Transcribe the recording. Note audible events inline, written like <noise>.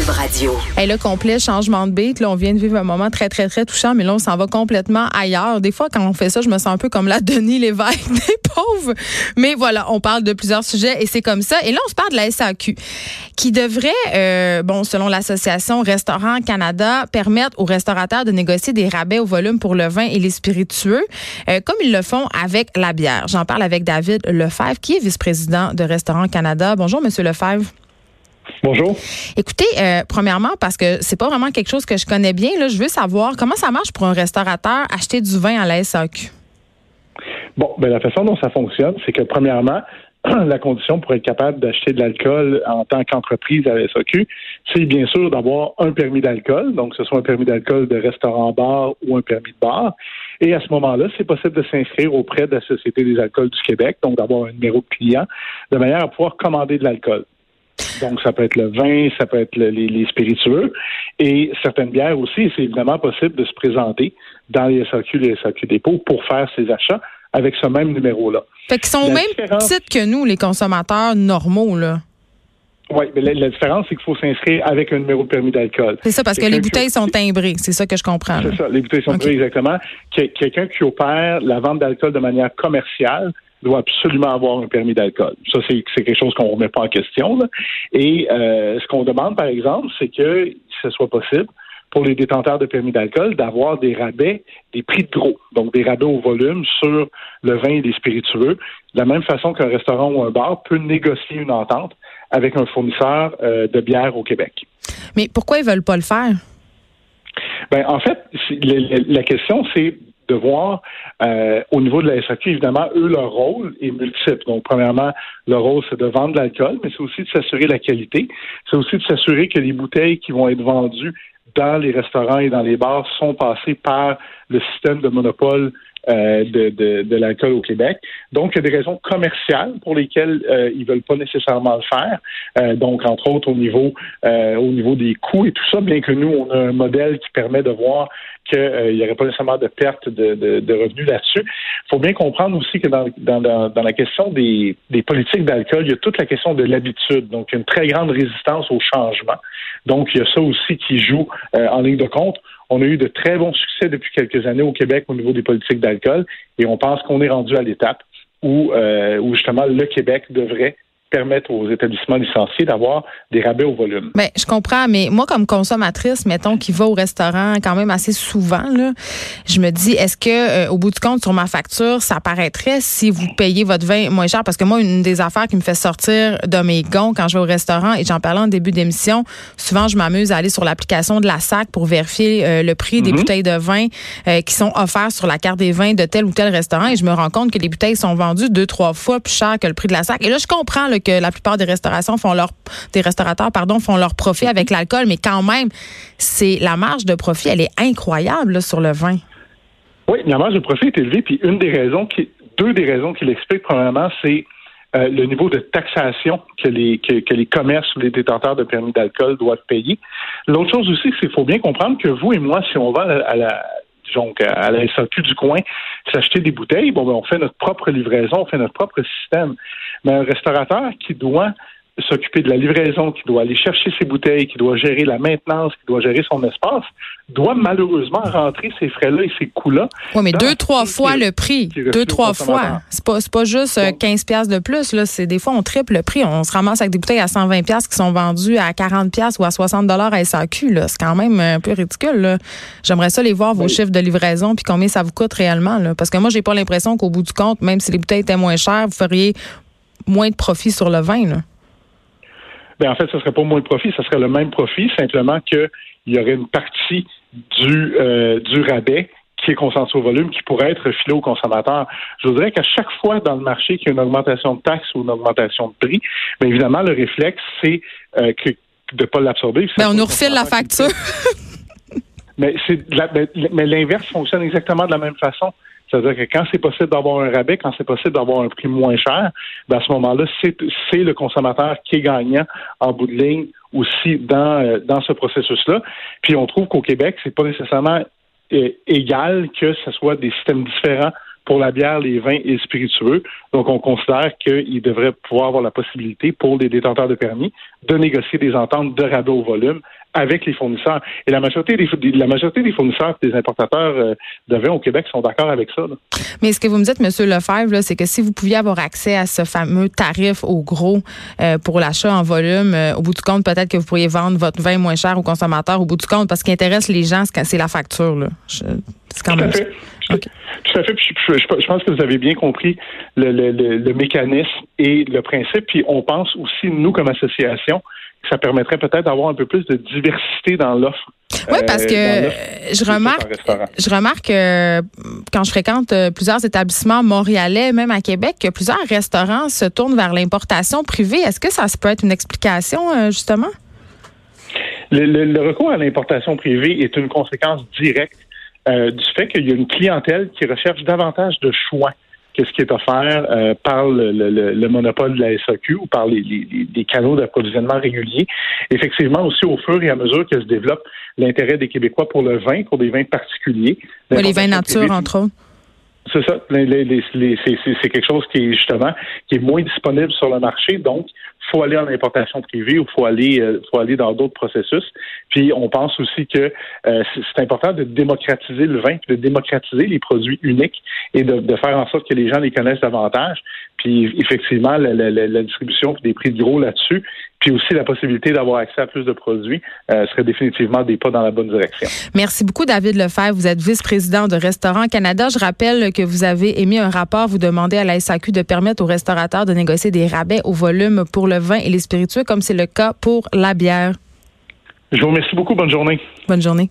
Cube Radio. Et le complet changement de beat, là, on vient de vivre un moment très, très, très touchant, mais là, on s'en va complètement ailleurs. Des fois, quand on fait ça, je me sens un peu comme la <laughs> Denis Lévesque <laughs> des pauvres. Mais voilà, on parle de plusieurs sujets et c'est comme ça. Et là, on se parle de la SAQ, qui devrait, euh, bon, selon l'association Restaurant Canada, permettre aux restaurateurs de négocier des rabais au volume pour le vin et les spiritueux, euh, comme ils le font avec la bière. J'en parle avec David Lefebvre, qui est vice-président de Restaurant Canada. Bonjour, Monsieur Lefebvre. Bonjour. Écoutez, euh, premièrement, parce que c'est pas vraiment quelque chose que je connais bien, là, je veux savoir comment ça marche pour un restaurateur acheter du vin à la SAQ. Bon, ben la façon dont ça fonctionne, c'est que premièrement, <clears throat> la condition pour être capable d'acheter de l'alcool en tant qu'entreprise à la SAQ, c'est bien sûr d'avoir un permis d'alcool, donc ce soit un permis d'alcool de restaurant-bar ou un permis de bar. Et à ce moment-là, c'est possible de s'inscrire auprès de la Société des alcools du Québec, donc d'avoir un numéro de client, de manière à pouvoir commander de l'alcool. Donc, ça peut être le vin, ça peut être les, spiritueux. Et certaines bières aussi, c'est évidemment possible de se présenter dans les SAQ, les SAQ dépôts pour faire ses achats avec ce même numéro-là. Fait qu'ils sont même petites que nous, les consommateurs normaux, là. Oui, mais la, différence, c'est qu'il faut s'inscrire avec un numéro de permis d'alcool. C'est ça, parce que les bouteilles sont timbrées. C'est ça que je comprends. C'est ça, les bouteilles sont timbrées, exactement. Quelqu'un qui opère la vente d'alcool de manière commerciale doit absolument avoir un permis d'alcool. Ça, c'est quelque chose qu'on ne remet pas en question. Et euh, ce qu'on demande, par exemple, c'est que ce soit possible pour les détenteurs de permis d'alcool d'avoir des rabais, des prix de gros, donc des rabais au volume sur le vin et les spiritueux, de la même façon qu'un restaurant ou un bar peut négocier une entente avec un fournisseur euh, de bière au Québec. Mais pourquoi ils veulent pas le faire? Ben, en fait, la question, c'est de voir euh, au niveau de la SAQ, évidemment, eux, leur rôle est multiple. Donc, premièrement, leur rôle, c'est de vendre de l'alcool, mais c'est aussi de s'assurer la qualité. C'est aussi de s'assurer que les bouteilles qui vont être vendues dans les restaurants et dans les bars sont passées par le système de monopole euh, de, de, de l'alcool au Québec. Donc, il y a des raisons commerciales pour lesquelles euh, ils veulent pas nécessairement le faire. Euh, donc, entre autres, au niveau euh, au niveau des coûts et tout ça, bien que nous, on a un modèle qui permet de voir qu'il n'y aurait pas nécessairement de perte de, de, de revenus là-dessus. Il faut bien comprendre aussi que dans, dans, dans la question des, des politiques d'alcool, il y a toute la question de l'habitude. Donc, il y a une très grande résistance au changement. Donc, il y a ça aussi qui joue en ligne de compte. On a eu de très bons succès depuis quelques années au Québec au niveau des politiques d'alcool et on pense qu'on est rendu à l'étape où, euh, où justement le Québec devrait permettre aux établissements licenciés d'avoir des rabais au volume. Mais je comprends, mais moi comme consommatrice, mettons qui va au restaurant quand même assez souvent, là, je me dis est-ce que euh, au bout du compte sur ma facture, ça paraîtrait si vous payez votre vin moins cher? Parce que moi une des affaires qui me fait sortir de mes gonds quand je vais au restaurant et j'en parlais en début d'émission, souvent je m'amuse à aller sur l'application de la SAC pour vérifier euh, le prix des mhm. bouteilles de vin euh, qui sont offertes sur la carte des vins de tel ou tel restaurant et je me rends compte que les bouteilles sont vendues deux trois fois plus cher que le prix de la SAC et là je comprends le que la plupart des restaurations font des restaurateurs pardon font leur profit avec l'alcool, mais quand même, c'est la marge de profit, elle est incroyable sur le vin. Oui, la marge de profit est élevée, puis une des raisons qui, deux des raisons qui l'expliquent probablement, c'est euh, le niveau de taxation que les, que, les commerces ou les détenteurs de permis d'alcool doivent payer. L'autre chose aussi, c'est qu'il faut bien comprendre que vous et moi, si on va à la, donc à la SAQ du coin, s'acheter des bouteilles, bon, ben, on fait notre propre livraison, on fait notre propre système. Mais un restaurateur qui doit s'occuper de la livraison, qui doit aller chercher ses bouteilles, qui doit gérer la maintenance, qui doit gérer son espace, doit malheureusement rentrer ces frais-là et ces coûts-là. Oui, mais deux, trois fois le prix. Deux, trois fois. C'est pas, pas juste 15 euh, pièces de plus. Là. Des fois, on triple le prix. On se ramasse avec des bouteilles à 120 pièces qui sont vendues à 40 pièces ou à 60 dollars à SAQ. C'est quand même un peu ridicule. J'aimerais ça les voir, vos chiffres de livraison, puis combien ça vous coûte réellement. Là. Parce que moi, j'ai pas l'impression qu'au bout du compte, même si les bouteilles étaient moins chères, vous feriez moins de profit sur le vin. Là. Ben, en fait, ce ne serait pas moins de profit, ce serait le même profit, simplement qu'il y aurait une partie du, euh, du rabais qui est concentré au volume, qui pourrait être filé au consommateur. Je voudrais qu'à chaque fois dans le marché qu'il y a une augmentation de taxes ou une augmentation de prix, bien évidemment, le réflexe, c'est euh, de ne pas l'absorber. Mais ben, on nous refile la facture. <laughs> mais c'est mais l'inverse fonctionne exactement de la même façon. C'est-à-dire que quand c'est possible d'avoir un rabais, quand c'est possible d'avoir un prix moins cher, ben à ce moment-là, c'est le consommateur qui est gagnant en bout de ligne aussi dans, euh, dans ce processus-là. Puis on trouve qu'au Québec, c'est pas nécessairement euh, égal que ce soit des systèmes différents pour la bière, les vins et les spiritueux. Donc, on considère qu'il devrait pouvoir avoir la possibilité pour les détenteurs de permis de négocier des ententes de rabais au volume avec les fournisseurs. Et la majorité des, la majorité des fournisseurs, des importateurs euh, de vin au Québec sont d'accord avec ça. Mais ce que vous me dites, M. Lefebvre, c'est que si vous pouviez avoir accès à ce fameux tarif au gros euh, pour l'achat en volume, euh, au bout du compte, peut-être que vous pourriez vendre votre vin moins cher aux consommateurs au bout du compte, parce qu'il intéresse les gens, c'est la facture. Là. Je, quand même... Tout à fait. Je, pense que vous avez bien compris le, le, le mécanisme et le principe. Puis on pense aussi, nous, comme association, ça permettrait peut-être d'avoir un peu plus de diversité dans l'offre. Oui, parce que je remarque, je remarque que quand je fréquente euh, plusieurs établissements montréalais, même à Québec, que plusieurs restaurants se tournent vers l'importation privée. Est-ce que ça peut être une explication, euh, justement? Le, recours à l'importation privée est une conséquence directe euh, du fait qu'il y a une clientèle qui recherche davantage de choix ce qui est offert euh, par le, monopole de la SAQ ou par les, canaux d'approvisionnement réguliers. Effectivement, aussi au fur et à mesure que se développe l'intérêt des Québécois pour le vin, pour des vins particuliers. les vins nature, entre autres. C'est ça. c'est quelque chose qui est justement qui est moins disponible sur le marché. Donc, faut aller en importation privée ou faut aller euh, faut aller dans d'autres processus. Puis on pense aussi que euh, c'est important de démocratiser le vin, de démocratiser les produits uniques et de, de, faire en sorte que les gens les connaissent davantage. Puis effectivement, la, la, la distribution des prix de gros là-dessus, puis aussi la possibilité d'avoir accès à plus de produits euh, serait définitivement des pas dans la bonne direction. Merci beaucoup, David Lefebvre. Vous êtes vice-président de Restaurants Canada. Je rappelle que vous avez émis un rapport, vous demandez à la SAQ de permettre aux restaurateurs de négocier des rabais au volume pour le vin et les spiritueux, comme c'est le cas pour la bière. Je vous remercie beaucoup. Bonne journée. Bonne journée.